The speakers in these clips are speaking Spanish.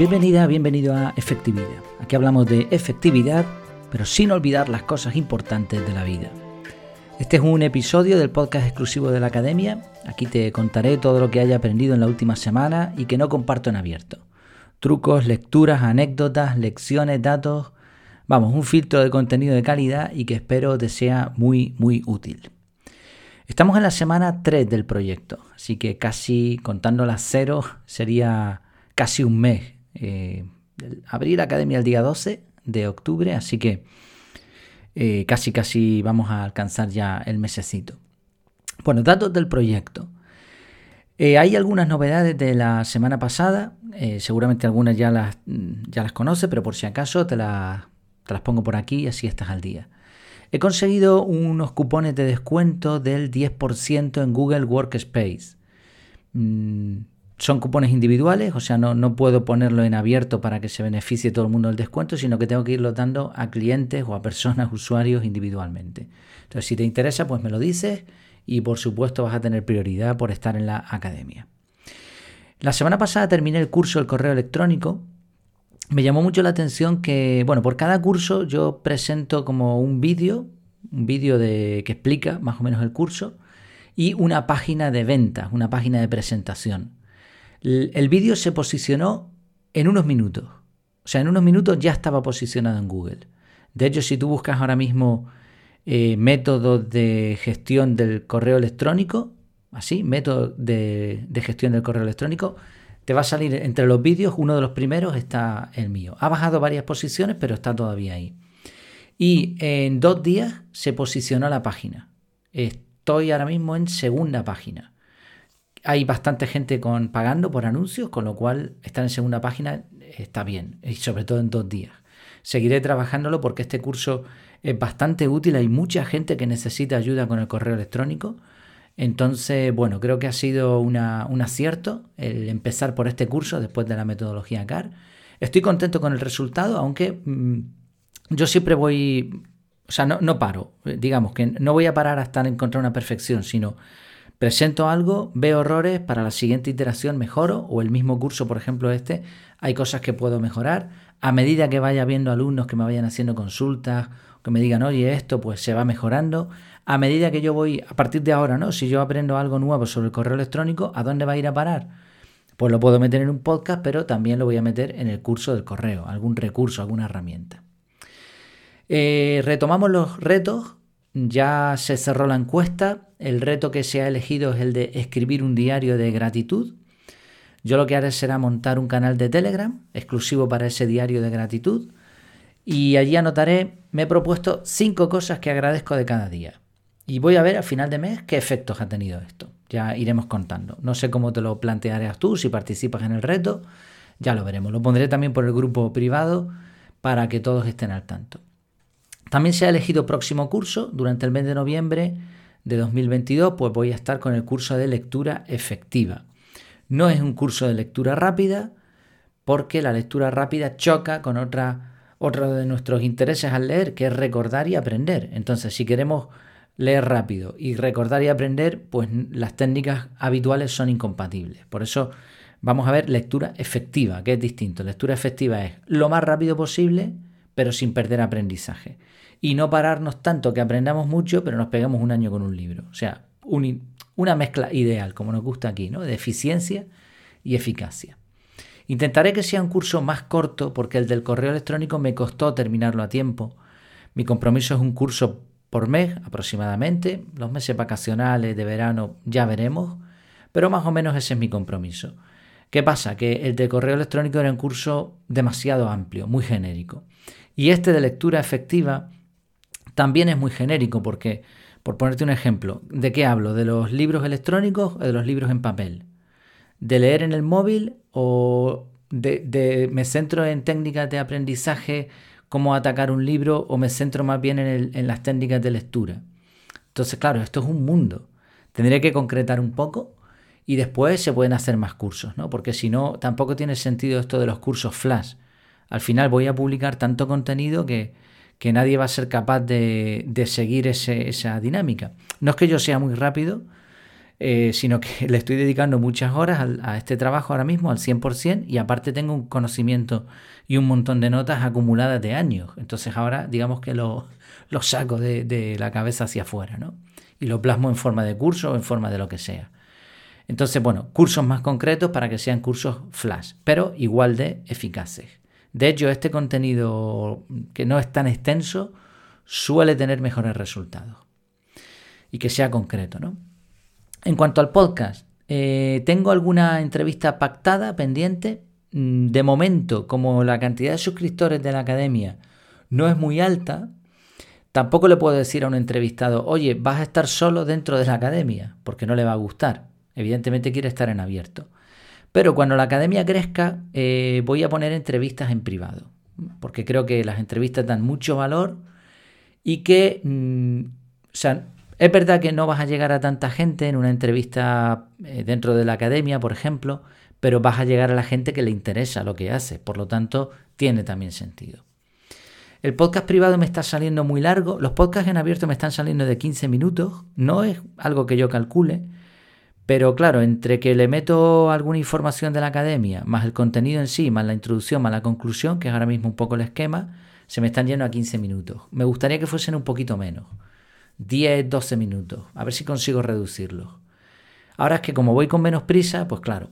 Bienvenida, bienvenido a Efectividad. Aquí hablamos de efectividad, pero sin olvidar las cosas importantes de la vida. Este es un episodio del podcast exclusivo de la Academia. Aquí te contaré todo lo que haya aprendido en la última semana y que no comparto en abierto. Trucos, lecturas, anécdotas, lecciones, datos. Vamos, un filtro de contenido de calidad y que espero te sea muy, muy útil. Estamos en la semana 3 del proyecto, así que casi contando las cero sería casi un mes. Eh, abrí la academia el día 12 de octubre, así que eh, casi casi vamos a alcanzar ya el mesecito. Bueno, datos del proyecto. Eh, hay algunas novedades de la semana pasada, eh, seguramente algunas ya las, ya las conoce, pero por si acaso te, te las pongo por aquí y así estás al día. He conseguido unos cupones de descuento del 10% en Google Workspace. Mm, son cupones individuales, o sea, no, no, puedo ponerlo en abierto para que se beneficie todo el mundo del descuento, sino que tengo que irlo dando a clientes o a personas, usuarios individualmente. Entonces, si te interesa, pues me lo dices y por supuesto vas a tener prioridad por estar en la academia. La semana pasada terminé el curso del correo electrónico. Me llamó mucho la atención que, bueno, por cada curso yo presento como un vídeo, un vídeo de que explica más o menos el curso y una página de ventas, una página de presentación. El vídeo se posicionó en unos minutos. O sea, en unos minutos ya estaba posicionado en Google. De hecho, si tú buscas ahora mismo eh, métodos de gestión del correo electrónico, así, método de, de, gestión del correo electrónico, te va a salir entre los vídeos, uno de los primeros está el mío. Ha bajado varias posiciones, pero está todavía ahí. Y en dos días se posicionó la página. Estoy ahora mismo en segunda página hay bastante gente con, pagando por anuncios, con lo cual estar en segunda página está bien, y sobre todo en dos días. Seguiré trabajándolo porque este curso es bastante útil, hay mucha gente que necesita ayuda con el correo electrónico. Entonces, bueno, creo que ha sido un acierto el empezar por este curso después de la metodología CAR. Estoy contento con el resultado, aunque mmm, yo siempre voy, o sea, no, no paro, digamos que no voy a parar hasta encontrar una perfección, sino Presento algo, veo errores, para la siguiente iteración mejoro, o el mismo curso, por ejemplo, este, hay cosas que puedo mejorar. A medida que vaya viendo alumnos que me vayan haciendo consultas, que me digan, oye, esto pues se va mejorando. A medida que yo voy, a partir de ahora, ¿no? Si yo aprendo algo nuevo sobre el correo electrónico, ¿a dónde va a ir a parar? Pues lo puedo meter en un podcast, pero también lo voy a meter en el curso del correo, algún recurso, alguna herramienta. Eh, retomamos los retos ya se cerró la encuesta. El reto que se ha elegido es el de escribir un diario de gratitud. Yo lo que haré será montar un canal de Telegram exclusivo para ese diario de gratitud. Y allí anotaré, me he propuesto cinco cosas que agradezco de cada día. Y voy a ver a final de mes qué efectos ha tenido esto. Ya iremos contando. No sé cómo te lo plantearás tú, si participas en el reto. Ya lo veremos. Lo pondré también por el grupo privado para que todos estén al tanto. También se ha elegido próximo curso. Durante el mes de noviembre de 2022, pues voy a estar con el curso de lectura efectiva. No es un curso de lectura rápida, porque la lectura rápida choca con otra, otro de nuestros intereses al leer, que es recordar y aprender. Entonces, si queremos leer rápido y recordar y aprender, pues las técnicas habituales son incompatibles. Por eso vamos a ver lectura efectiva, que es distinto. Lectura efectiva es lo más rápido posible, pero sin perder aprendizaje y no pararnos tanto que aprendamos mucho, pero nos pegamos un año con un libro. O sea, una mezcla ideal, como nos gusta aquí, ¿no? de eficiencia y eficacia. Intentaré que sea un curso más corto porque el del correo electrónico me costó terminarlo a tiempo. Mi compromiso es un curso por mes aproximadamente. Los meses vacacionales de verano ya veremos, pero más o menos ese es mi compromiso. ¿Qué pasa? Que el de correo electrónico era un curso demasiado amplio, muy genérico. Y este de lectura efectiva también es muy genérico porque, por ponerte un ejemplo, ¿de qué hablo? ¿De los libros electrónicos o de los libros en papel? ¿De leer en el móvil o de, me centro en técnicas de aprendizaje, cómo atacar un libro o me centro más bien en, en las técnicas de lectura? Entonces, claro, esto es un mundo. Tendré que concretar un poco y después se pueden hacer más cursos, ¿no? Porque si no, tampoco tiene sentido esto de los cursos flash. Al final voy a publicar tanto contenido que, que nadie va a ser capaz de, seguir esa dinámica. No es que yo sea muy rápido, eh, sino que le estoy dedicando muchas horas a este trabajo ahora mismo al 100% y aparte tengo un conocimiento y un montón de notas acumuladas de años. Entonces ahora digamos que lo, lo saco de, de, la cabeza hacia afuera ¿no? y lo plasmo en forma de curso o en forma de lo que sea. Entonces, bueno, cursos más concretos para que sean cursos flash, pero igual de eficaces. De hecho, este contenido que no es tan extenso suele tener mejores resultados y que sea concreto, ¿no? En cuanto al podcast, eh, tengo alguna entrevista pactada, pendiente. Mm, de momento, como la cantidad de suscriptores de la academia no es muy alta, tampoco le puedo decir a un entrevistado, oye, vas a estar solo dentro de la academia, porque no le va a gustar. Evidentemente quiere estar en abierto. Pero cuando la academia crezca, eh, voy a poner entrevistas en privado, porque creo que las entrevistas dan mucho valor y que, mm, o sea, es verdad que no vas a llegar a tanta gente en una entrevista eh, dentro de la academia, por ejemplo, pero vas a llegar a la gente que le interesa lo que hace. Por lo tanto, tiene también sentido. El podcast privado me está saliendo muy largo. Los podcasts en abierto me están saliendo de 15 minutos. No es algo que yo calcule. Pero claro, entre que le meto alguna información de la academia, más el contenido en sí, más la introducción, más la conclusión, que es ahora mismo un poco el esquema, se me están yendo a 15 minutos. Me gustaría que fuesen un poquito menos. 10, 12 minutos. A ver si consigo reducirlo. Ahora es que como voy con menos prisa, pues claro.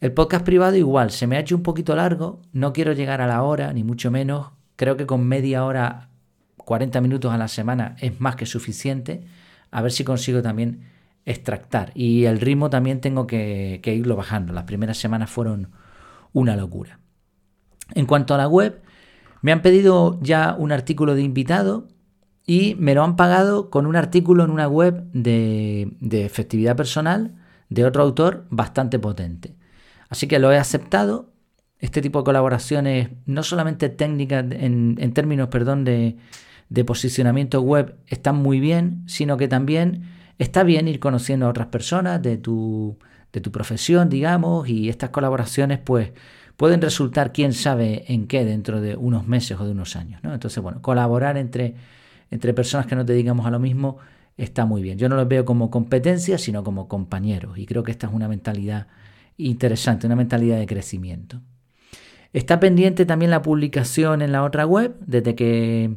El podcast privado igual, se me ha hecho un poquito largo, no quiero llegar a la hora, ni mucho menos. Creo que con media hora, 40 minutos a la semana es más que suficiente. A ver si consigo también extractar. Y el ritmo también tengo que, irlo bajando. Las primeras semanas fueron una locura. En cuanto a la web, me han pedido ya un artículo de invitado y me lo han pagado con un artículo en una web de, efectividad personal de otro autor bastante potente. Así que lo he aceptado. Este tipo de colaboraciones, no solamente técnicas en, términos perdón, de, de posicionamiento web, están muy bien, sino que también está bien ir conociendo a otras personas de tu, de tu profesión, digamos, y estas colaboraciones pues pueden resultar quién sabe en qué dentro de unos meses o de unos años. ¿no? Entonces, bueno, colaborar entre entre personas que nos dedicamos a lo mismo está muy bien. Yo no los veo como competencia, sino como compañeros. Y creo que esta es una mentalidad interesante, una mentalidad de crecimiento. Está pendiente también la publicación en la otra web. Desde que,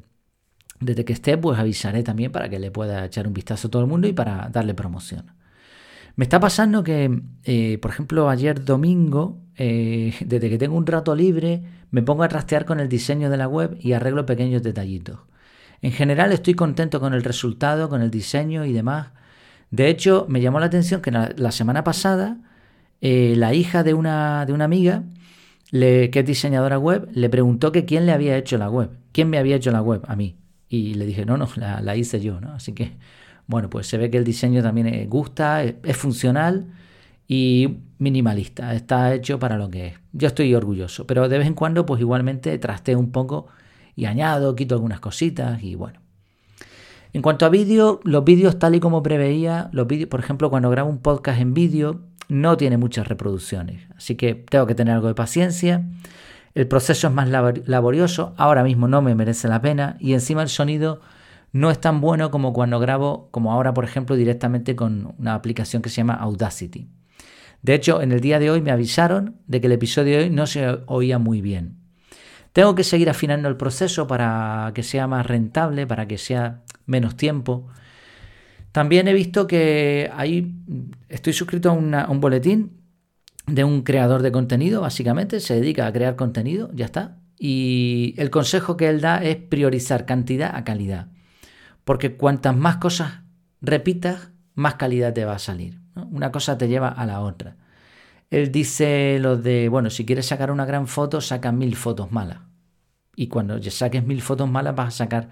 desde que esté, pues avisaré también para que le pueda echar un vistazo a todo el mundo y para darle promoción. Me está pasando que, eh, por ejemplo, ayer domingo, eh, desde que tengo un rato libre, me pongo a trastear con el diseño de la web y arreglo pequeños detallitos. En general estoy contento con el resultado, con el diseño y demás. De hecho, me llamó la atención que la, semana pasada eh, la hija de una, de una amiga, que es diseñadora web, le preguntó que quién le había hecho la web. ¿Quién me había hecho la web? A mí. Y le dije, no, no, la, hice yo, ¿no? Así que, bueno, pues se ve que el diseño también eh, gusta, es, es funcional y minimalista. Está hecho para lo que es. Yo estoy orgulloso, pero de vez en cuando, pues igualmente trasteo un poco y añado, quito algunas cositas y bueno. En cuanto a vídeo, los vídeos tal y como preveía, los vídeos, por ejemplo, cuando grabo un podcast en vídeo, no tiene muchas reproducciones, así que tengo que tener algo de paciencia. El proceso es más laborioso, ahora mismo no me merece la pena y encima el sonido no es tan bueno como cuando grabo, como ahora por ejemplo, directamente con una aplicación que se llama Audacity. De hecho, en el día de hoy me avisaron de que el episodio de hoy no se oía muy bien. Tengo que seguir afinando el proceso para que sea más rentable, para que sea menos tiempo. También he visto que ahí estoy suscrito a, un boletín de un creador de contenido, básicamente, se dedica a crear contenido, ya está. Y el consejo que él da es priorizar cantidad a calidad. Porque cuantas más cosas repitas, más calidad te va a salir. Una cosa te lleva a la otra. Él dice lo de, bueno, si quieres sacar una gran foto, saca mil fotos malas. Y cuando saques mil fotos malas, vas a sacar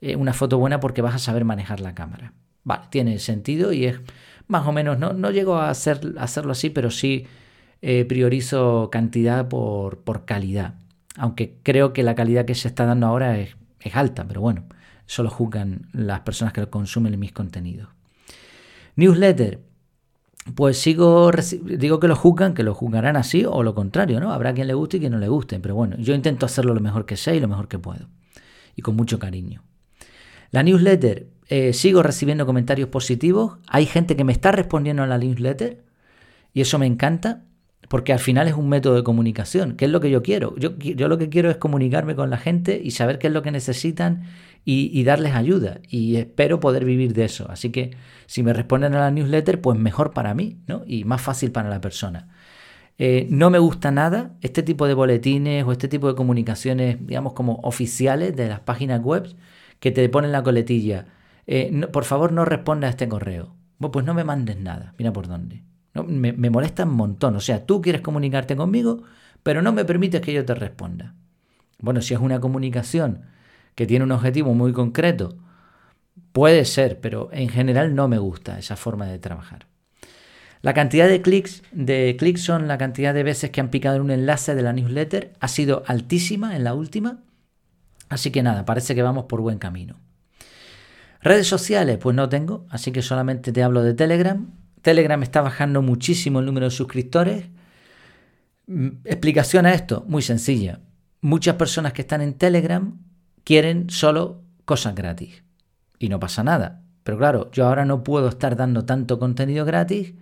eh, una foto buena porque vas a saber manejar la cámara. Vale, tiene sentido y es más o menos, no, no llego a, hacer, hacerlo así, pero sí eh, priorizo cantidad por, por, calidad. Aunque creo que la calidad que se está dando ahora es, es alta, pero bueno, solo juzgan las personas que consumen mis contenidos. Newsletter pues sigo, digo que lo juzgan, que lo juzgarán así o lo contrario, ¿no? Habrá quien le guste y quien no le guste, pero bueno, yo intento hacerlo lo mejor que sé y lo mejor que puedo, y con mucho cariño. La newsletter eh, sigo recibiendo comentarios positivos, hay gente que me está respondiendo a la newsletter y eso me encanta porque al final es un método de comunicación, que es lo que yo quiero. Yo, lo que quiero es comunicarme con la gente y saber qué es lo que necesitan y, darles ayuda y espero poder vivir de eso. Así que si me responden a la newsletter, pues mejor para mí ¿no? y más fácil para la persona. Eh, no me gusta nada este tipo de boletines o este tipo de comunicaciones, digamos, como oficiales de las páginas web que te ponen la coletilla. Eh, por favor, no responda a este correo. Pues no me mandes nada. Mira por dónde. Me, molesta un montón. O sea, tú quieres comunicarte conmigo, pero no me permites que yo te responda. Bueno, si es una comunicación que tiene un objetivo muy concreto, puede ser, pero en general no me gusta esa forma de trabajar. La cantidad de clics, de clics son la cantidad de veces que han picado en un enlace de la newsletter, ha sido altísima en la última. Así que nada, parece que vamos por buen camino. Redes sociales, pues no tengo, así que solamente te hablo de Telegram. Telegram está bajando muchísimo el número de suscriptores. Mm, explicación a esto, muy sencilla. Muchas personas que están en Telegram quieren solo cosas gratis. Y no pasa nada. Pero claro, yo ahora no puedo estar dando tanto contenido gratis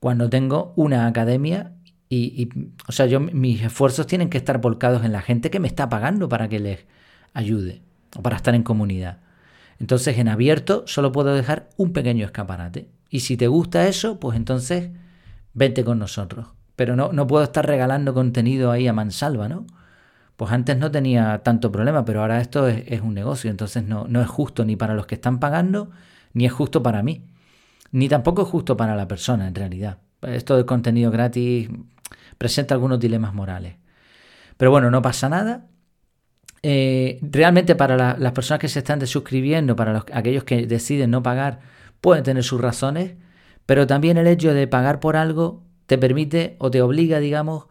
cuando tengo una academia y, o sea, yo, mis esfuerzos tienen que estar volcados en la gente que me está pagando para que les ayude o para estar en comunidad. Entonces, en abierto solo puedo dejar un pequeño escaparate. Y si te gusta eso, pues entonces vente con nosotros. Pero no, no puedo estar regalando contenido ahí a mansalva, ¿no? Pues antes no tenía tanto problema, pero ahora esto es, un negocio, entonces no, no es justo ni para los que están pagando, ni es justo para mí ni tampoco es justo para la persona en realidad. Esto de contenido gratis presenta algunos dilemas morales. Pero bueno, no pasa nada. Eh, realmente para las personas que se están desuscribiendo, para los, aquellos que deciden no pagar, pueden tener sus razones, pero también el hecho de pagar por algo te permite o te obliga, digamos,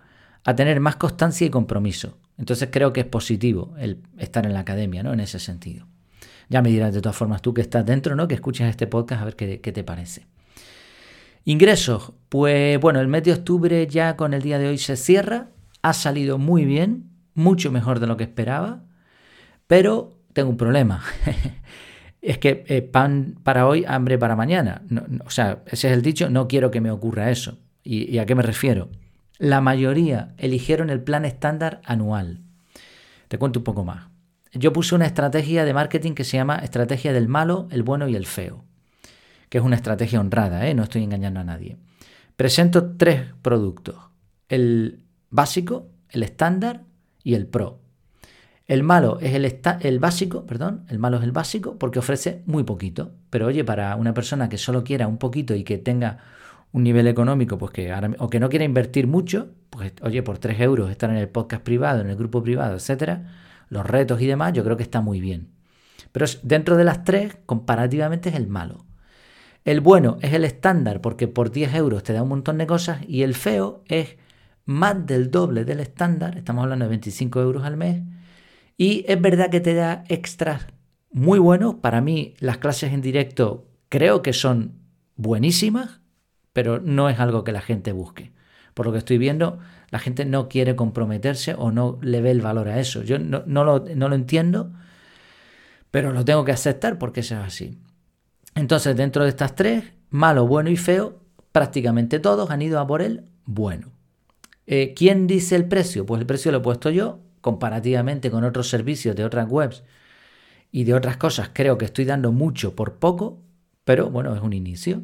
a tener más constancia y compromiso. Entonces creo que es positivo el estar en la academia, ¿no? En ese sentido. Ya me dirás de todas formas tú que estás dentro, ¿no? Que escuchas este podcast a ver qué, te parece. Ingresos. Pues bueno, el mes de octubre ya con el día de hoy se cierra. Ha salido muy bien, mucho mejor de lo que esperaba. Pero tengo un problema. es que eh, pan para hoy, hambre para mañana. o sea, ese es el dicho, no quiero que me ocurra eso. ¿Y a qué me refiero? La mayoría eligieron el plan estándar anual. Te cuento un poco más yo puse una estrategia de marketing que se llama estrategia del malo, el bueno y el feo, que es una estrategia honrada, ¿eh? no estoy engañando a nadie. Presento tres productos, el básico, el estándar y el pro. El malo es el, el básico, perdón, el malo es el básico porque ofrece muy poquito, pero oye, para una persona que solo quiera un poquito y que tenga un nivel económico, pues que o que no quiera invertir mucho, pues oye, por 3 euros estar en el podcast privado, en el grupo privado, etcétera, los retos y demás, yo creo que está muy bien. Pero dentro de las tres, comparativamente es el malo. El bueno es el estándar porque por 10 euros te da un montón de cosas y el feo es más del doble del estándar, estamos hablando de 25 euros al mes, y es verdad que te da extras muy buenos. Para mí las clases en directo creo que son buenísimas, pero no es algo que la gente busque. Por lo que estoy viendo, la gente no quiere comprometerse o no le ve el valor a eso. Yo no, lo, entiendo, pero lo tengo que aceptar porque eso es así. Entonces, dentro de estas tres, malo, bueno y feo, prácticamente todos han ido a por el bueno. Eh, ¿Quién dice el precio? Pues el precio lo he puesto yo, comparativamente con otros servicios de otras webs y de otras cosas. Creo que estoy dando mucho por poco, pero bueno, es un inicio.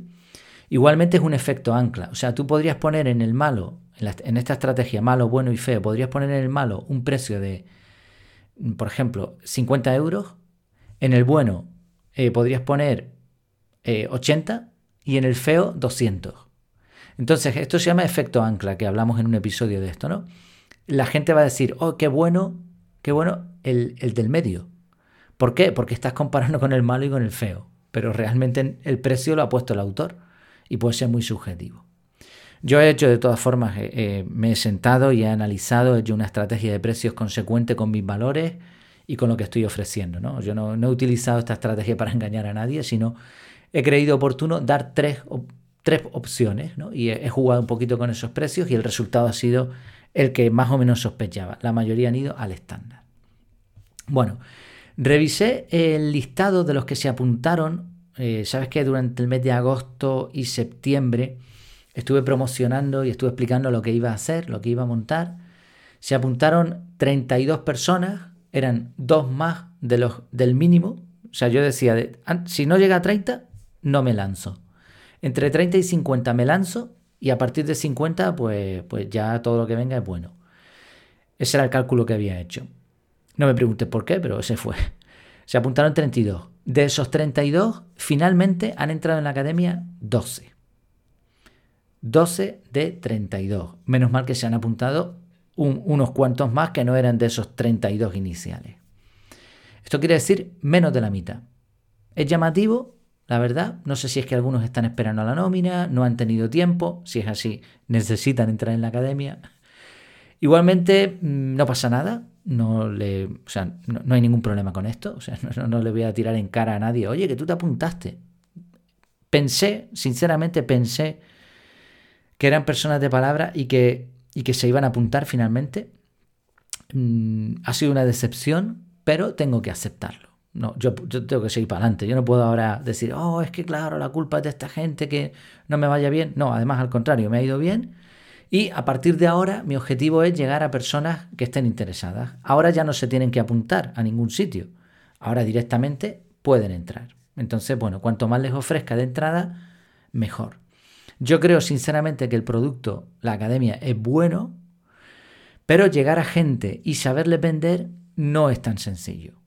Igualmente es un efecto ancla. O sea, tú podrías poner en el malo en, esta estrategia malo, bueno y feo, podrías poner en el malo un precio de, por ejemplo, 50 euros. En el bueno eh, podrías poner 80 eh, y en el feo 200. Entonces, esto se llama efecto ancla, que hablamos en un episodio de esto, ¿no? La gente va a decir, oh, qué bueno, qué bueno el, el del medio. ¿Por qué? Porque estás comparando con el malo y con el feo. Pero realmente el precio lo ha puesto el autor y puede ser muy subjetivo. Yo he hecho de todas formas, eh, eh, me he sentado y he analizado, he hecho una estrategia de precios consecuente con mis valores y con lo que estoy ofreciendo. ¿no? Yo no, he utilizado esta estrategia para engañar a nadie, sino he creído oportuno dar tres, tres opciones ¿no? y he, jugado un poquito con esos precios y el resultado ha sido el que más o menos sospechaba. La mayoría han ido al estándar. Bueno, Revisé el listado de los que se apuntaron. Eh, Sabes que durante el mes de agosto y septiembre estuve promocionando y estuve explicando lo que iba a hacer, lo que iba a montar. Se apuntaron 32 personas, eran dos más de los, del mínimo. O sea, yo decía, si no llega a 30, no me lanzo. Entre 30 y 50 me lanzo y a partir de 50, pues, pues ya todo lo que venga es bueno. Ese era el cálculo que había hecho. No me preguntes por qué, pero ese fue. Se apuntaron 32. De esos 32, finalmente han entrado en la academia 12. 12 de 32. Menos mal que se han apuntado unos cuantos más que no eran de esos 32 iniciales. Esto quiere decir menos de la mitad. Es llamativo, la verdad. No sé si es que algunos están esperando a la nómina, no han tenido tiempo. Si es así, necesitan entrar en la academia. Igualmente, mm, no pasa nada. No, le, o sea, no, hay ningún problema con esto. O sea, no, no le voy a tirar en cara a nadie. Oye, que tú te apuntaste. Pensé, sinceramente pensé que eran personas de palabra y que, y que se iban a apuntar finalmente. Mm, ha sido una decepción, pero tengo que aceptarlo. No, yo, tengo que seguir para adelante. Yo no puedo ahora decir, oh, es que claro, la culpa es de esta gente que no me vaya bien. No, además al contrario, me ha ido bien. Y a partir de ahora mi objetivo es llegar a personas que estén interesadas. Ahora ya no se tienen que apuntar a ningún sitio. Ahora directamente pueden entrar. Entonces, bueno, cuanto más les ofrezca de entrada, mejor. Yo creo sinceramente que el producto, la academia, es bueno, pero llegar a gente y saberle vender no es tan sencillo.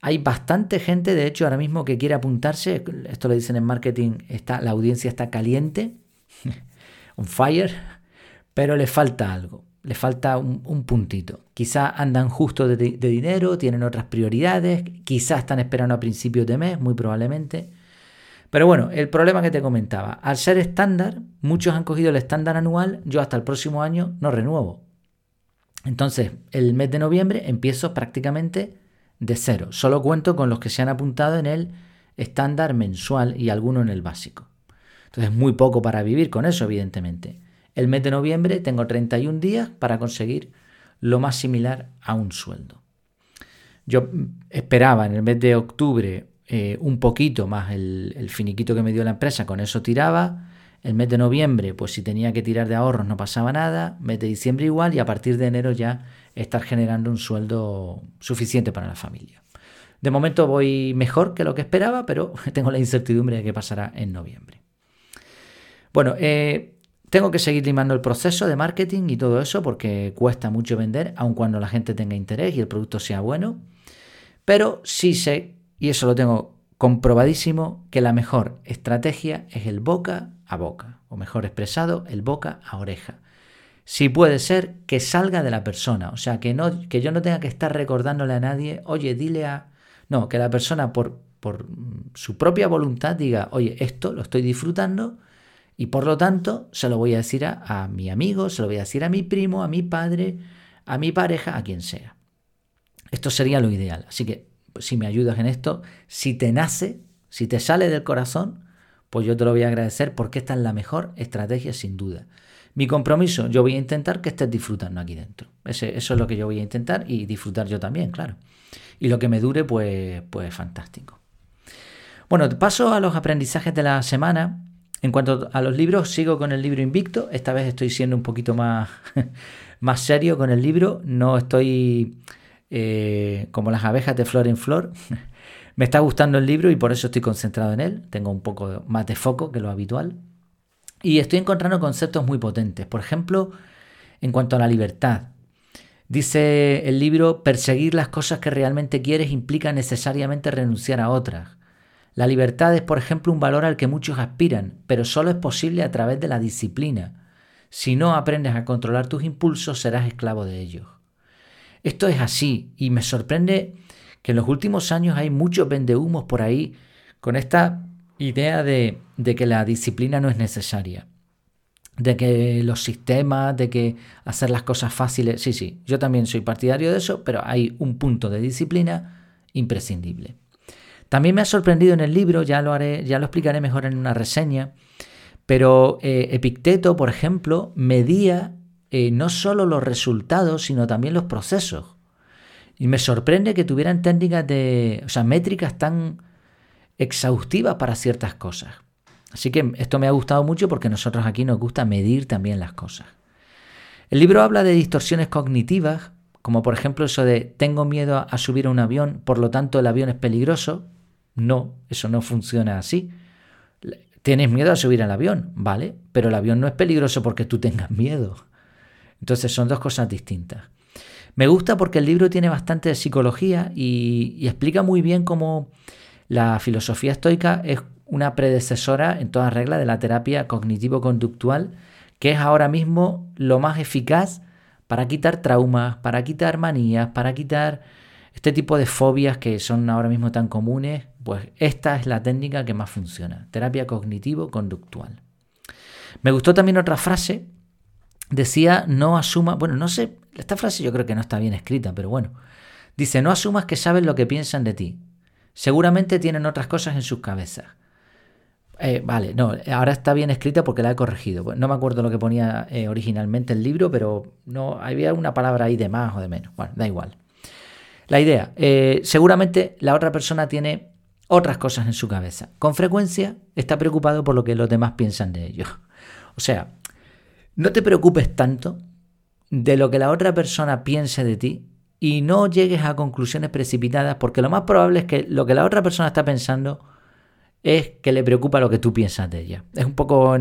Hay bastante gente, de hecho, ahora mismo que quiere apuntarse. Esto lo dicen en marketing, está, la audiencia está caliente, on fire, pero le falta algo, le falta un, puntito. Quizá andan justo de, de, dinero, tienen otras prioridades, quizá están esperando a principios de mes, muy probablemente. Pero bueno, el problema que te comentaba, al ser estándar, muchos han cogido el estándar anual, yo hasta el próximo año no renuevo. Entonces, el mes de noviembre empiezo prácticamente de cero. Solo cuento con los que se han apuntado en el estándar mensual y alguno en el básico. Entonces, muy poco para vivir con eso, evidentemente. El mes de noviembre tengo 31 días para conseguir lo más similar a un sueldo. Yo esperaba en el mes de octubre eh, un poquito más el, finiquito que me dio la empresa, con eso tiraba. El mes de noviembre, pues si tenía que tirar de ahorros no pasaba nada. Mes de diciembre igual y a partir de enero ya estar generando un sueldo suficiente para la familia. De momento voy mejor que lo que esperaba, pero tengo la incertidumbre de qué pasará en noviembre. Bueno, eh, tengo que seguir limando el proceso de marketing y todo eso porque cuesta mucho vender, aun cuando la gente tenga interés y el producto sea bueno. Pero sí sé y eso lo tengo comprobadísimo, que la mejor estrategia es el boca a boca, o mejor expresado, el boca a oreja. Si puede ser que salga de la persona, o sea, que, no, que yo no tenga que estar recordándole a nadie, oye, dile a... No, que la persona por, por su propia voluntad diga, oye, esto lo estoy disfrutando y por lo tanto se lo voy a decir a, a mi amigo, se lo voy a decir a mi primo, a mi padre, a mi pareja, a quien sea. Esto sería lo ideal. Así que si me ayudas en esto, si te nace, si te sale del corazón, pues yo te lo voy a agradecer porque esta es la mejor estrategia sin duda. Mi compromiso, yo voy a intentar que estés disfrutando aquí dentro. eso es lo que yo voy a intentar y disfrutar yo también, claro. Y lo que me dure, pues, pues fantástico. Bueno, paso a los aprendizajes de la semana. En cuanto a los libros, sigo con el libro Invicto. Esta vez estoy siendo un poquito más, más serio con el libro. No estoy eh, como las abejas de flor en flor. Me está gustando el libro y por eso estoy concentrado en él. Tengo un poco más de foco que lo habitual. Y estoy encontrando conceptos muy potentes. Por ejemplo, en cuanto a la libertad. Dice el libro, perseguir las cosas que realmente quieres implica necesariamente renunciar a otras. La libertad es, por ejemplo, un valor al que muchos aspiran, pero solo es posible a través de la disciplina. Si no aprendes a controlar tus impulsos, serás esclavo de ellos. Esto es así y me sorprende que en los últimos años hay muchos vendehumos por ahí con esta idea de, que la disciplina no es necesaria, de que los sistemas, de que hacer las cosas fáciles, sí, sí, yo también soy partidario de eso, pero hay un punto de disciplina imprescindible. También me ha sorprendido en el libro, ya lo haré, ya lo explicaré mejor en una reseña, pero eh, Epicteto, por ejemplo, medía eh, no solo los resultados, sino también los procesos. Y me sorprende que tuvieran técnicas de, o sea, métricas tan exhaustivas para ciertas cosas. Así que esto me ha gustado mucho porque nosotros aquí nos gusta medir también las cosas. El libro habla de distorsiones cognitivas, como por ejemplo eso de tengo miedo a subir a un avión, por lo tanto el avión es peligroso. No, eso no funciona así. Tienes miedo a subir al avión, ¿vale? Pero el avión no es peligroso porque tú tengas miedo. Entonces son dos cosas distintas. Me gusta porque el libro tiene bastante de psicología y, explica muy bien cómo la filosofía estoica es una predecesora en toda regla de la terapia cognitivo-conductual, que es ahora mismo lo más eficaz para quitar traumas, para quitar manías, para quitar este tipo de fobias que son ahora mismo tan comunes, pues esta es la técnica que más funciona, terapia cognitivo-conductual. Me gustó también otra frase, decía, no asuma, bueno, no sé, esta frase yo creo que no está bien escrita, pero bueno, dice, no asumas que sabes lo que piensan de ti, seguramente tienen otras cosas en sus cabezas. Eh, vale, no, ahora está bien escrita porque la he corregido. No me acuerdo lo que ponía eh, originalmente el libro, pero no había una palabra ahí de más o de menos. Bueno, da igual. La idea, eh, seguramente la otra persona tiene otras cosas en su cabeza. Con frecuencia está preocupado por lo que los demás piensan de ellos. O sea, no te preocupes tanto de lo que la otra persona piense de ti y no llegues a conclusiones precipitadas porque lo más probable es que lo que la otra persona está pensando es que le preocupa lo que tú piensas de ella. Es un poco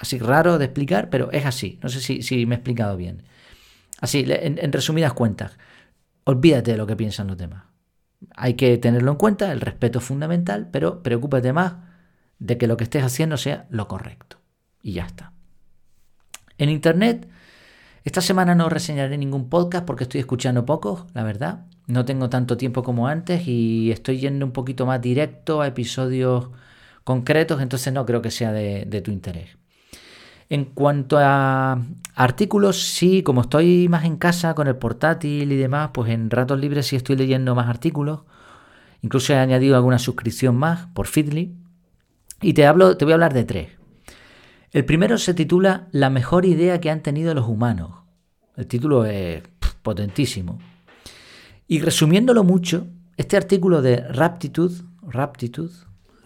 así raro de explicar, pero es así. No sé si, me he explicado bien. Así, en, resumidas cuentas, olvídate de lo que piensan los demás. Hay que tenerlo en cuenta, el respeto es fundamental, pero preocúpate más de que lo que estés haciendo sea lo correcto. Y ya está. En Internet, esta semana no reseñaré ningún podcast porque estoy escuchando pocos, la verdad no tengo tanto tiempo como antes y estoy yendo un poquito más directo a episodios concretos, entonces no creo que sea de, tu interés. En cuanto a artículos, sí, como estoy más en casa con el portátil y demás, pues en ratos libres sí estoy leyendo más artículos. Incluso he añadido alguna suscripción más por Feedly. Y te, hablo, te voy a hablar de tres. El primero se titula La mejor idea que han tenido los humanos. El título es potentísimo. Y resumiéndolo mucho, este artículo de Raptitude, Raptitude,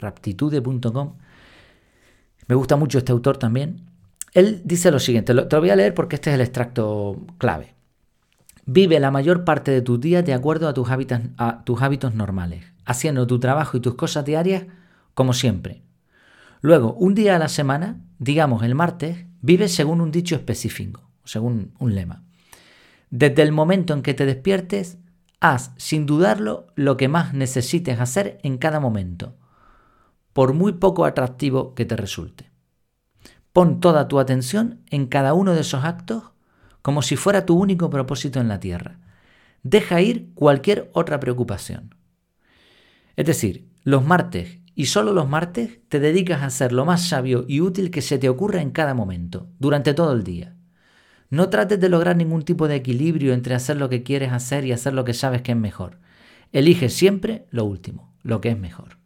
raptitude.com, me gusta mucho este autor también. Él dice lo siguiente, te lo voy a leer porque este es el extracto clave. Vive la mayor parte de tus días de acuerdo a tus, hábitos, a tus hábitos normales, haciendo tu trabajo y tus cosas diarias como siempre. Luego, un día a la semana, digamos el martes, vives según un dicho específico, según un lema. Desde el momento en que te despiertes Haz, sin dudarlo, lo que más necesites hacer en cada momento, por muy poco atractivo que te resulte. Pon toda tu atención en cada uno de esos actos como si fuera tu único propósito en la tierra. Deja ir cualquier otra preocupación. Es decir, los martes y solo los martes te dedicas a hacer lo más sabio y útil que se te ocurra en cada momento, durante todo el día. No trates de lograr ningún tipo de equilibrio entre hacer lo que quieres hacer y hacer lo que sabes que es mejor. Elige siempre lo último, lo que es mejor.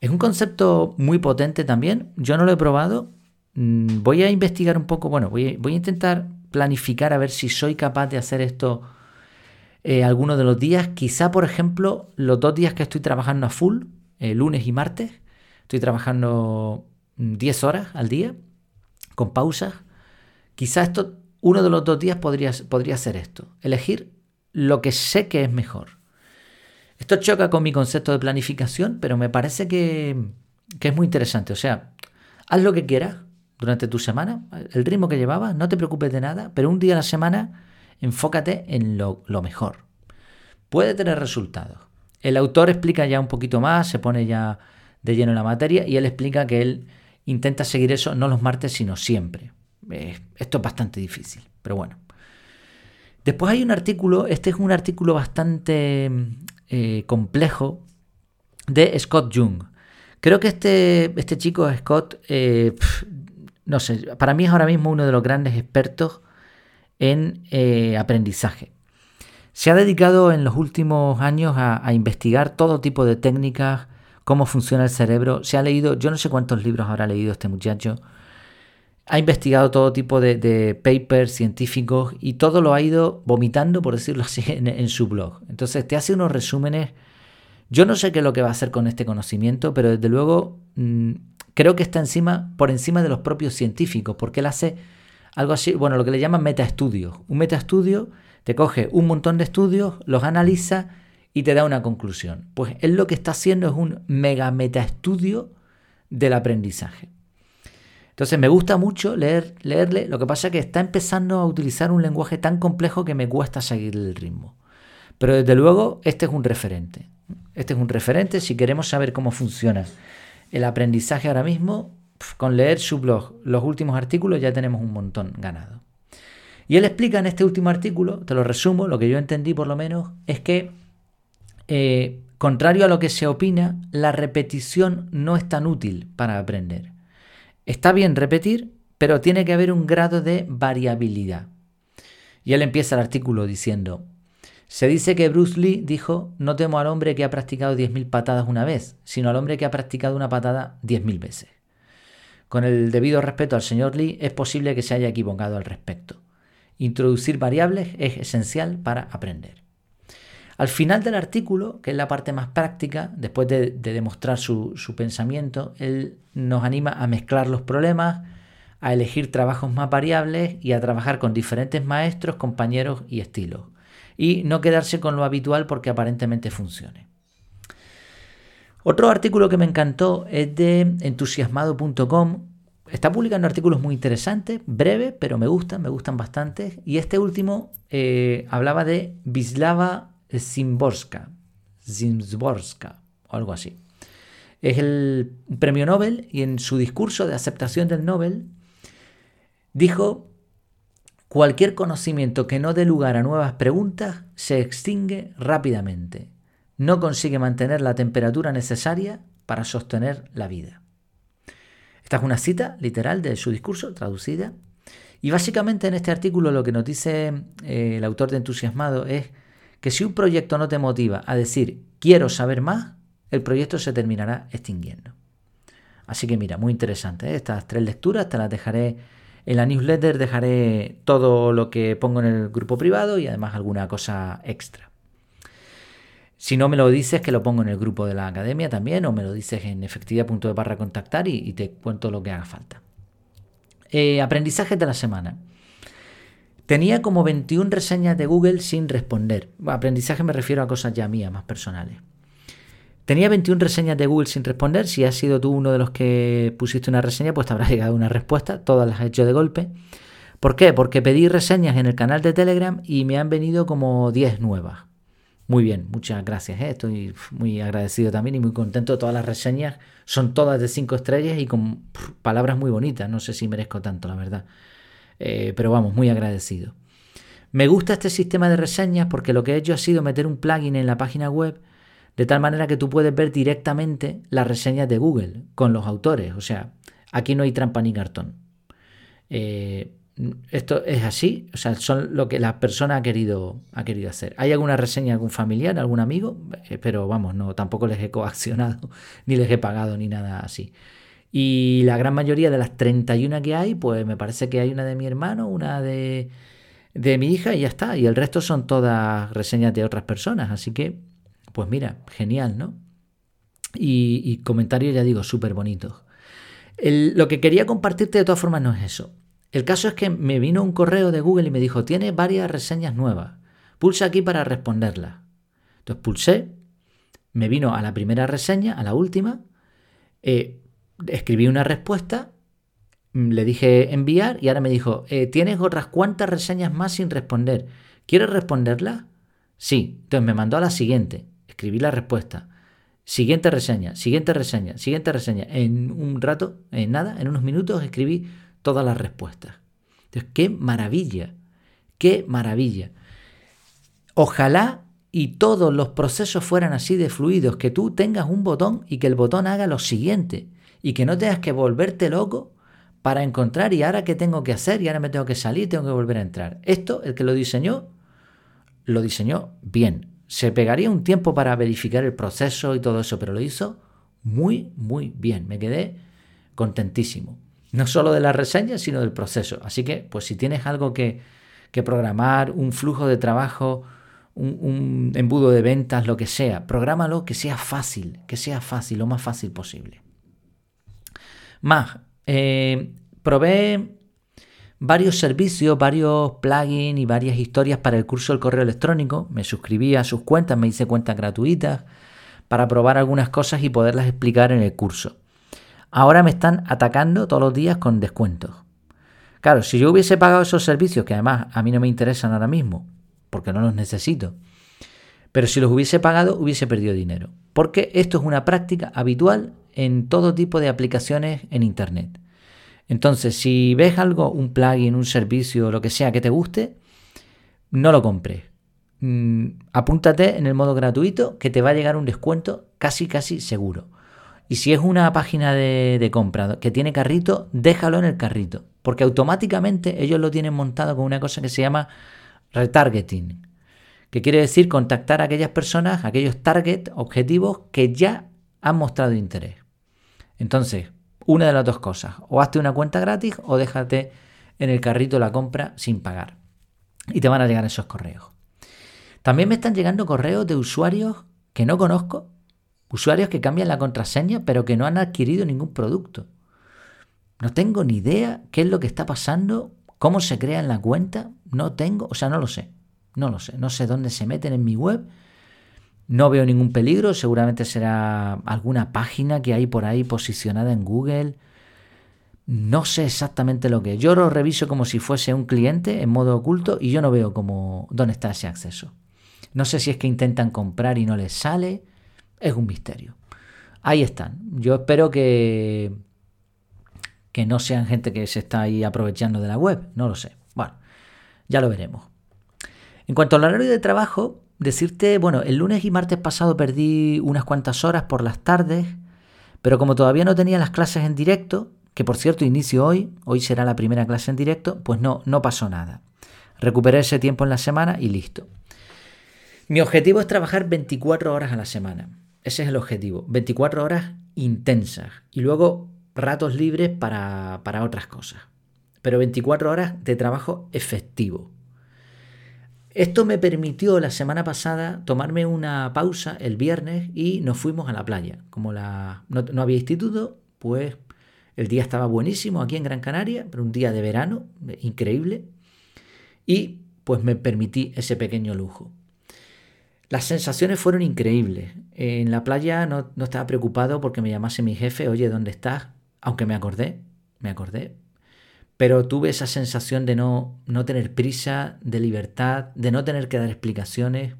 Es un concepto muy potente también. Yo no lo he probado. Mm, voy a investigar un poco. Bueno, voy, a intentar planificar a ver si soy capaz de hacer esto eh, algunos de los días. Quizá, por ejemplo, los dos días que estoy trabajando a full, eh, lunes y martes, estoy trabajando 10 mm, horas al día, con pausas. Quizá esto, uno de los dos días podría, podría ser esto, elegir lo que sé que es mejor. Esto choca con mi concepto de planificación, pero me parece que, es muy interesante. O sea, haz lo que quieras durante tu semana, el ritmo que llevabas, no te preocupes de nada, pero un día a la semana enfócate en lo, lo mejor. Puede tener resultados. El autor explica ya un poquito más, se pone ya de lleno en la materia y él explica que él intenta seguir eso no los martes, sino siempre. Eh, esto es bastante difícil, pero bueno. Después hay un artículo, este es un artículo bastante eh, complejo de Scott Jung. Creo que este, este chico, Scott, eh, no sé, para mí es ahora mismo uno de los grandes expertos en aprendizaje. Se ha dedicado en los últimos años a, a, investigar todo tipo de técnicas, cómo funciona el cerebro. Se ha leído, yo no sé cuántos libros habrá leído este muchacho, ha investigado todo tipo de, papers científicos y todo lo ha ido vomitando, por decirlo así, en, su blog. Entonces te hace unos resúmenes. Yo no sé qué es lo que va a hacer con este conocimiento, pero desde luego mm, creo que está encima, por encima de los propios científicos, porque él hace algo así, bueno, lo que le llaman metaestudios. Un metaestudio te coge un montón de estudios, los analiza y te da una conclusión. Pues él lo que está haciendo es un mega metaestudio del aprendizaje. Entonces me gusta mucho leer, leerle, lo que pasa es que está empezando a utilizar un lenguaje tan complejo que me cuesta seguir el ritmo. Pero desde luego este es un referente. Este es un referente si queremos saber cómo funciona el aprendizaje ahora mismo. Con leer su blog, los últimos artículos, ya tenemos un montón ganado. Y él explica en este último artículo, te lo resumo, lo que yo entendí por lo menos, es que, eh, contrario a lo que se opina, la repetición no es tan útil para aprender. Está bien repetir, pero tiene que haber un grado de variabilidad. Y él empieza el artículo diciendo, se dice que Bruce Lee dijo, no temo al hombre que ha practicado 10.000 patadas una vez, sino al hombre que ha practicado una patada 10.000 veces. Con el debido respeto al señor Lee, es posible que se haya equivocado al respecto. Introducir variables es esencial para aprender. Al final del artículo, que es la parte más práctica, después de, demostrar su, pensamiento, él nos anima a mezclar los problemas, a elegir trabajos más variables y a trabajar con diferentes maestros, compañeros y estilos. Y no quedarse con lo habitual porque aparentemente funcione. Otro artículo que me encantó es de entusiasmado.com. Está publicando artículos muy interesantes, breves, pero me gustan, me gustan bastante. Y este último eh, hablaba de Vislava Zimborska, Zimborska o algo así. Es el premio Nobel y en su discurso de aceptación del Nobel dijo, cualquier conocimiento que no dé lugar a nuevas preguntas se extingue rápidamente. No consigue mantener la temperatura necesaria para sostener la vida. Esta es una cita literal de su discurso, traducida. Y básicamente en este artículo lo que nos dice eh, el autor de Entusiasmado es que si un proyecto no te motiva a decir quiero saber más, el proyecto se terminará extinguiendo. Así que mira, muy interesante. ¿eh? Estas tres lecturas te las dejaré en la newsletter, dejaré todo lo que pongo en el grupo privado y además alguna cosa extra. Si no me lo dices, que lo pongo en el grupo de la academia también, o me lo dices en efectividad.de barra contactar y, te cuento lo que haga falta. Eh, aprendizaje de la semana. Tenía como 21 reseñas de Google sin responder. aprendizaje me refiero a cosas ya mías, más personales. Tenía 21 reseñas de Google sin responder. Si has sido tú uno de los que pusiste una reseña, pues te habrá llegado una respuesta. Todas las he hecho de golpe. ¿Por qué? Porque pedí reseñas en el canal de Telegram y me han venido como 10 nuevas. Muy bien, muchas gracias. ¿eh? Estoy muy agradecido también y muy contento todas las reseñas. Son todas de 5 estrellas y con palabras muy bonitas. No sé si merezco tanto, la verdad. Eh, pero vamos, muy agradecido. Me gusta este sistema de reseñas porque lo que he hecho ha sido meter un plugin en la página web de tal manera que tú puedes ver directamente las reseñas de Google con los autores. O sea, aquí no hay trampa ni cartón. Eh, esto es así, o sea, son lo que la persona ha querido, ha querido hacer. ¿Hay alguna reseña, algún familiar, algún amigo? Eh, pero vamos, no, tampoco les he coaccionado, ni les he pagado, ni nada así. Y la gran mayoría de las 31 que hay, pues me parece que hay una de mi hermano, una de, de mi hija y ya está. Y el resto son todas reseñas de otras personas. Así que, pues mira, genial, ¿no? Y, comentarios, ya digo, súper bonitos. lo que quería compartirte de todas formas no es eso. El caso es que me vino un correo de Google y me dijo, tiene varias reseñas nuevas. Pulsa aquí para responderlas. Entonces pulsé, me vino a la primera reseña, a la última, eh, escribí una respuesta, mm, le dije enviar y ahora me dijo, eh, tienes otras cuantas reseñas más sin responder. ¿Quieres responderla? Sí. Entonces me mandó a la siguiente. Escribí la respuesta. Siguiente reseña, siguiente reseña, siguiente reseña. En un rato, en nada, en unos minutos escribí todas las respuestas. Entonces, qué maravilla, qué maravilla. Ojalá y todos los procesos fueran así de fluidos, que tú tengas un botón y que el botón haga lo siguiente y que no tengas que volverte loco para encontrar y ahora qué tengo que hacer y ahora me tengo que salir, tengo que volver a entrar. Esto, el que lo diseñó, lo diseñó bien. Se pegaría un tiempo para verificar el proceso y todo eso, pero lo hizo muy, muy bien. Me quedé contentísimo. No solo de la reseña, sino del proceso. Así que, pues si tienes algo que, que programar, un flujo de trabajo, un, embudo de ventas, lo que sea, prográmalo que sea fácil, que sea fácil, lo más fácil posible. Más, eh, probé varios servicios, varios plugins y varias historias para el curso del correo electrónico. Me suscribí a sus cuentas, me hice cuentas gratuitas para probar algunas cosas y poderlas explicar en el curso. Ahora me están atacando todos los días con descuentos. Claro, si yo hubiese pagado esos servicios, que además a mí no me interesan ahora mismo, porque no los necesito, pero si los hubiese pagado hubiese perdido dinero, porque esto es una práctica habitual en todo tipo de aplicaciones en Internet. Entonces, si ves algo, un plugin, un servicio, lo que sea que te guste, no lo compres. Mm, apúntate en el modo gratuito que te va a llegar un descuento casi casi seguro. Y si es una página de, compra que tiene carrito, déjalo en el carrito. Porque automáticamente ellos lo tienen montado con una cosa que se llama retargeting. Que quiere decir contactar a aquellas personas, aquellos target, objetivos que ya han mostrado interés. Entonces, una de las dos cosas. O hazte una cuenta gratis o déjate en el carrito la compra sin pagar. Y te van a llegar esos correos. También me están llegando correos de usuarios que no conozco. Usuarios que cambian la contraseña pero que no han adquirido ningún producto. No tengo ni idea qué es lo que está pasando, cómo se crea en la cuenta. No tengo, o sea, no lo sé. No lo sé. No sé dónde se meten en mi web no veo ningún peligro, seguramente será alguna página que hay por ahí posicionada en Google. No sé exactamente lo que es. Yo lo reviso como si fuese un cliente en modo oculto y yo no veo cómo, dónde está ese acceso. No sé si es que intentan comprar y no les sale. Es un misterio. Ahí están. Yo espero que, que no sean gente que se está ahí aprovechando de la web. No lo sé. Bueno, ya lo veremos. En cuanto al horario de trabajo, decirte, bueno, el lunes y martes pasado perdí unas cuantas horas por las tardes, pero como todavía no tenía las clases en directo, que por cierto inicio hoy, hoy será la primera clase en directo, pues no, no pasó nada. Recuperé ese tiempo en la semana y listo. Mi objetivo es trabajar 24 horas a la semana. Ese es el objetivo. 24 horas intensas y luego ratos libres para, para otras cosas. Pero 24 horas de trabajo efectivo. Esto me permitió la semana pasada tomarme una pausa el viernes y nos fuimos a la playa. Como la, no, había instituto, pues el día estaba buenísimo aquí en Gran Canaria, pero un día de verano, increíble. Y pues me permití ese pequeño lujo. Las sensaciones fueron increíbles. En la playa no, no estaba preocupado porque me llamase mi jefe, oye, ¿dónde estás? Aunque me acordé, me acordé, pero tuve esa sensación de no, no tener prisa, de libertad, de no tener que dar explicaciones.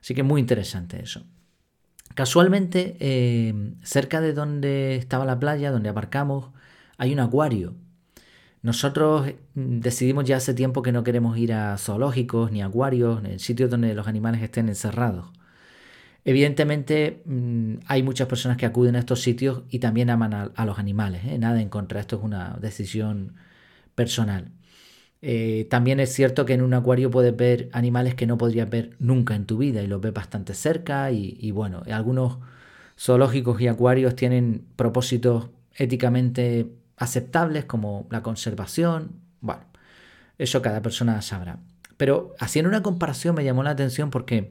Así que muy interesante eso. Casualmente, eh, cerca de donde estaba la playa, donde aparcamos, hay un acuario. Nosotros mm, decidimos ya hace tiempo que no queremos ir a zoológicos ni acuarios, en sitios donde los animales estén encerrados. Evidentemente mm, hay muchas personas que acuden a estos sitios y también aman a, los animales. ¿eh? Nada en contra, esto es una decisión personal. Eh, también es cierto que en un acuario puedes ver animales que no podrías ver nunca en tu vida y los ves bastante cerca y, bueno, algunos zoológicos y acuarios tienen propósitos éticamente aceptables como la conservación. Bueno, eso cada persona sabrá. Pero haciendo una comparación me llamó la atención porque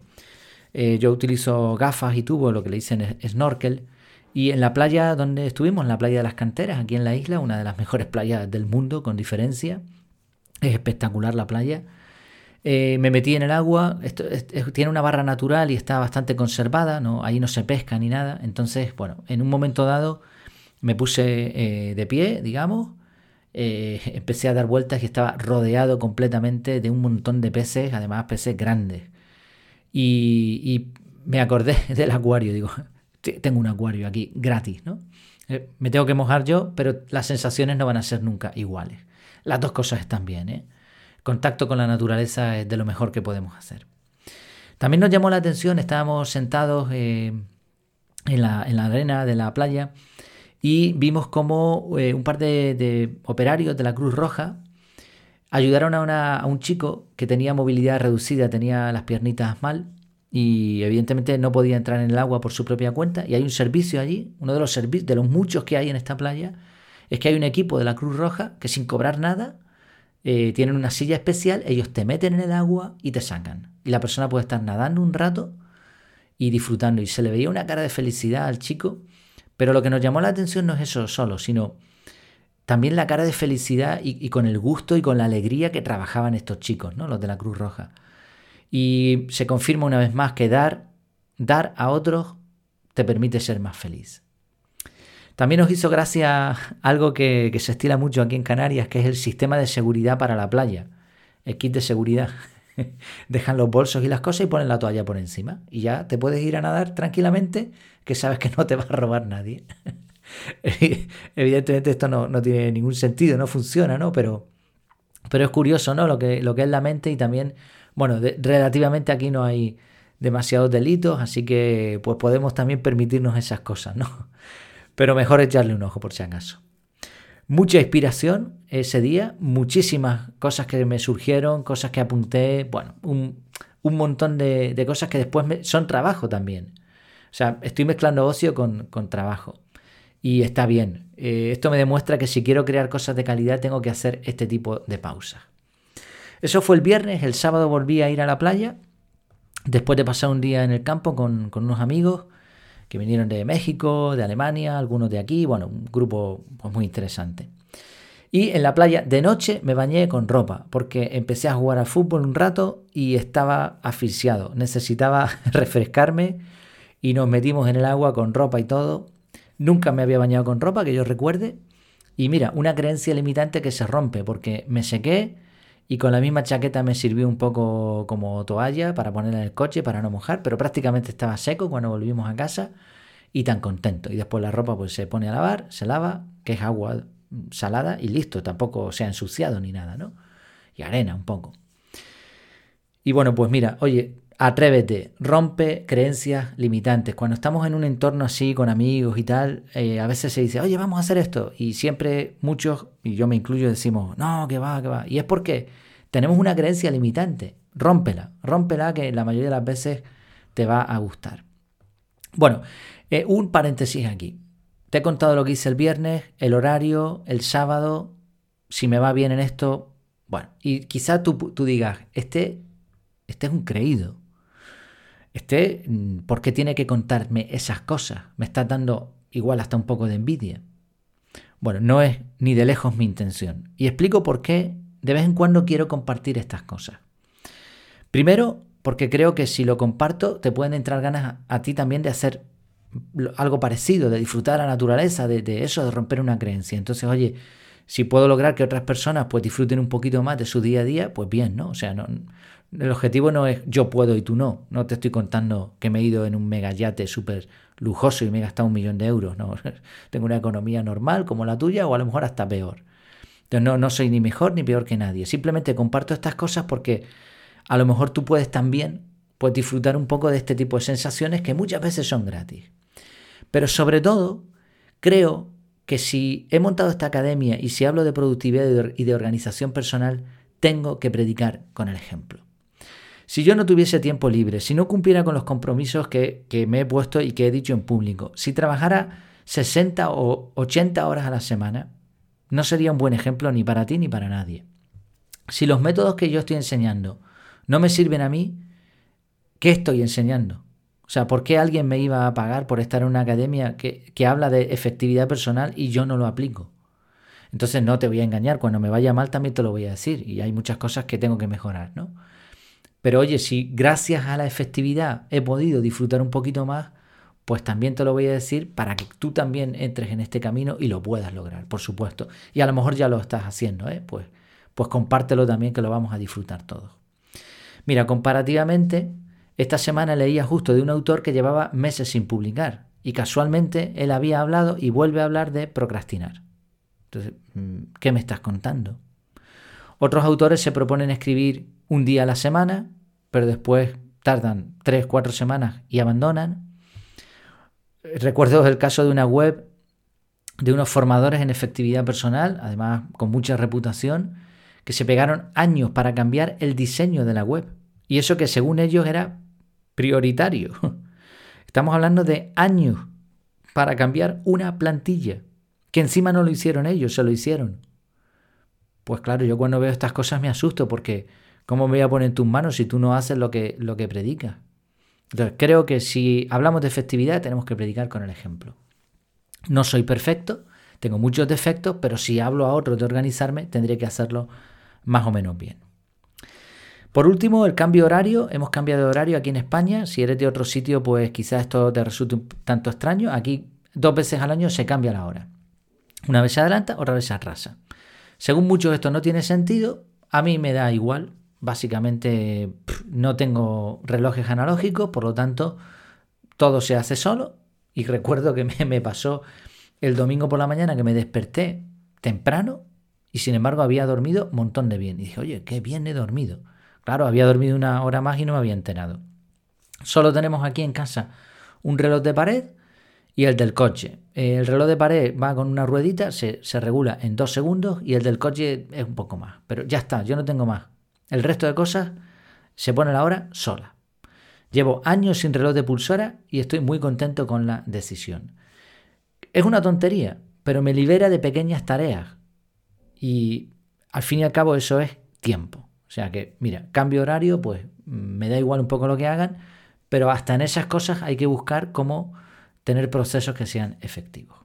eh, yo utilizo gafas y tubo, lo que le dicen snorkel. Y en la playa donde estuvimos, en la playa de las canteras, aquí en la isla, una de las mejores playas del mundo, con diferencia. Es espectacular la playa. Eh, me metí en el agua, esto, tiene una barra natural y está bastante conservada, ¿no? ahí no se pesca ni nada. Entonces, bueno, en un momento dado me puse eh, de pie, digamos, empecé a dar vueltas y estaba rodeado completamente de un montón de peces, además peces grandes. Y, me acordé del acuario, digo, tengo un acuario aquí gratis, ¿no? Eh, me tengo que mojar yo, pero las sensaciones no van a ser nunca iguales. Las dos cosas están bien, ¿eh? Contacto con la naturaleza es de lo mejor que podemos hacer. También nos llamó la atención, estábamos sentados eh, en, la, arena de la playa y vimos como eh, un par de, operarios de la Cruz Roja ayudaron a, un chico que tenía movilidad reducida, tenía las piernitas mal y evidentemente no podía entrar en el agua por su propia cuenta y hay un servicio allí, uno de los servicios de los muchos que hay en esta playa es que hay un equipo de la Cruz Roja que sin cobrar nada eh, tienen una silla especial, ellos te meten en el agua y te sacan. Y la persona puede estar nadando un rato y disfrutando. Y se le veía una cara de felicidad al chico, pero lo que nos llamó la atención no es eso solo, sino también la cara de felicidad y, con el gusto y con la alegría que trabajaban estos chicos, ¿no? los de la Cruz Roja. Y se confirma una vez más que dar, dar a otros te permite ser más feliz. También nos hizo gracia algo que, que, se estila mucho aquí en Canarias, que es el sistema de seguridad para la playa, el kit de seguridad. Dejan los bolsos y las cosas y ponen la toalla por encima. Y ya te puedes ir a nadar tranquilamente, que sabes que no te va a robar nadie. Evidentemente esto no, tiene ningún sentido, no funciona, ¿no? Pero, pero es curioso, ¿no? Lo que, lo que es la mente y también, bueno, relativamente aquí no hay demasiados delitos, así que pues podemos también permitirnos esas cosas, ¿no? Pero mejor echarle un ojo por si acaso. Mucha inspiración ese día, muchísimas cosas que me surgieron, cosas que apunté, bueno, un, montón de, cosas que después son trabajo también. O sea, estoy mezclando ocio con, con trabajo. Y está bien. Eh, esto me demuestra que si quiero crear cosas de calidad tengo que hacer este tipo de pausas. Eso fue el viernes, el sábado volví a ir a la playa, después de pasar un día en el campo con, unos amigos que vinieron de México, de Alemania, algunos de aquí, bueno, un grupo pues, muy interesante. Y en la playa de noche me bañé con ropa, porque empecé a jugar al fútbol un rato y estaba asfixiado. Necesitaba refrescarme y nos metimos en el agua con ropa y todo. Nunca me había bañado con ropa, que yo recuerde. Y mira, una creencia limitante que se rompe, porque me sequé y con la misma chaqueta me sirvió un poco como toalla para ponerla en el coche para no mojar, pero prácticamente estaba seco cuando volvimos a casa y tan contento. Y después la ropa pues se pone a lavar, se lava, que es agua salada y listo, tampoco se ha ensuciado ni nada, ¿no? Y arena un poco. Y bueno, pues mira, oye, Atrévete, rompe creencias limitantes. Cuando estamos en un entorno así con amigos y tal, eh, a veces se dice, oye, vamos a hacer esto. Y siempre muchos, y yo me incluyo, decimos, no, que va, que va. Y es porque tenemos una creencia limitante. Rómpela, rómpela que la mayoría de las veces te va a gustar. Bueno, eh, un paréntesis aquí. Te he contado lo que hice el viernes, el horario, el sábado, si me va bien en esto. Bueno, y quizá tú, tú digas, este, este es un creído este, ¿por qué tiene que contarme esas cosas? Me está dando igual hasta un poco de envidia. Bueno, no es ni de lejos mi intención. Y explico por qué de vez en cuando quiero compartir estas cosas. Primero, porque creo que si lo comparto te pueden entrar ganas a, ti también de hacer algo parecido, de disfrutar la naturaleza, de, de, eso, de romper una creencia. Entonces, oye, si puedo lograr que otras personas pues disfruten un poquito más de su día a día, pues bien, ¿no? O sea, no, el objetivo no es yo puedo y tú no. No te estoy contando que me he ido en un mega yate súper lujoso y me he gastado un millón de euros. No, tengo una economía normal como la tuya o a lo mejor hasta peor. Entonces no, no soy ni mejor ni peor que nadie. Simplemente comparto estas cosas porque a lo mejor tú puedes también puedes disfrutar un poco de este tipo de sensaciones que muchas veces son gratis. Pero sobre todo, creo que si he montado esta academia y si hablo de productividad y de organización personal, tengo que predicar con el ejemplo. Si yo no tuviese tiempo libre, si no cumpliera con los compromisos que, me he puesto y que he dicho en público, si trabajara 60 o 80 horas a la semana, no sería un buen ejemplo ni para ti ni para nadie. Si los métodos que yo estoy enseñando no me sirven a mí, ¿qué estoy enseñando? O sea, ¿por qué alguien me iba a pagar por estar en una academia que, que habla de efectividad personal y yo no lo aplico? Entonces no te voy a engañar, cuando me vaya mal también te lo voy a decir y hay muchas cosas que tengo que mejorar, ¿no? Pero oye, si gracias a la efectividad he podido disfrutar un poquito más, pues también te lo voy a decir para que tú también entres en este camino y lo puedas lograr, por supuesto. Y a lo mejor ya lo estás haciendo, ¿eh? Pues, pues compártelo también que lo vamos a disfrutar todos. Mira, comparativamente, esta semana leía justo de un autor que llevaba meses sin publicar y casualmente él había hablado y vuelve a hablar de procrastinar. Entonces, mm, ¿qué me estás contando? Otros autores se proponen escribir un día a la semana, pero después tardan tres, cuatro semanas y abandonan. Recuerdo el caso de una web de unos formadores en efectividad personal, además con mucha reputación, que se pegaron años para cambiar el diseño de la web. Y eso que según ellos era prioritario. Estamos hablando de años para cambiar una plantilla. que encima no lo hicieron ellos, se lo hicieron. Pues claro, yo cuando veo estas cosas me asusto porque ¿cómo me voy a poner en tus manos si tú no haces lo que, lo que predicas? Entonces creo que si hablamos de efectividad tenemos que predicar con el ejemplo. No soy perfecto, tengo muchos defectos, pero si hablo a otros de organizarme tendré que hacerlo más o menos bien. Por último, el cambio horario. Hemos cambiado de horario aquí en España. Si eres de otro sitio, pues quizás esto te resulte un tanto extraño. Aquí dos veces al año se cambia la hora. Una vez se adelanta, otra vez se atrasa. Según muchos esto no tiene sentido, a mí me da igual. Básicamente no tengo relojes analógicos, por lo tanto todo se hace solo. Y recuerdo que me, pasó el domingo por la mañana que me desperté temprano y sin embargo había dormido un montón de bien. Y dije, oye, qué bien he dormido. Claro, había dormido una hora más y no me había enterado. Solo tenemos aquí en casa un reloj de pared y el del coche. El reloj de pared va con una ruedita, se, se, regula en dos segundos y el del coche es un poco más. Pero ya está, yo no tengo más. El resto de cosas se pone la hora sola. Llevo años sin reloj de pulsora y estoy muy contento con la decisión. Es una tontería, pero me libera de pequeñas tareas. Y al fin y al cabo eso es tiempo. O sea que, mira, cambio horario, pues me da igual un poco lo que hagan, pero hasta en esas cosas hay que buscar cómo tener procesos que sean efectivos.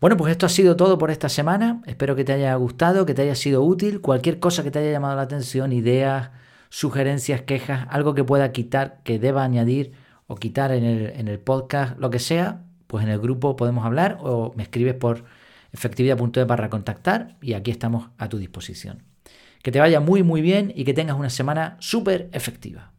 Bueno, pues esto ha sido todo por esta semana. Espero que te haya gustado, que te haya sido útil. Cualquier cosa que te haya llamado la atención, ideas, sugerencias, quejas, algo que pueda quitar, que deba añadir o quitar en el, en el podcast, lo que sea, pues en el grupo podemos hablar o me escribes por efectividad.de barra contactar y aquí estamos a tu disposición. Que te vaya muy muy bien y que tengas una semana súper efectiva.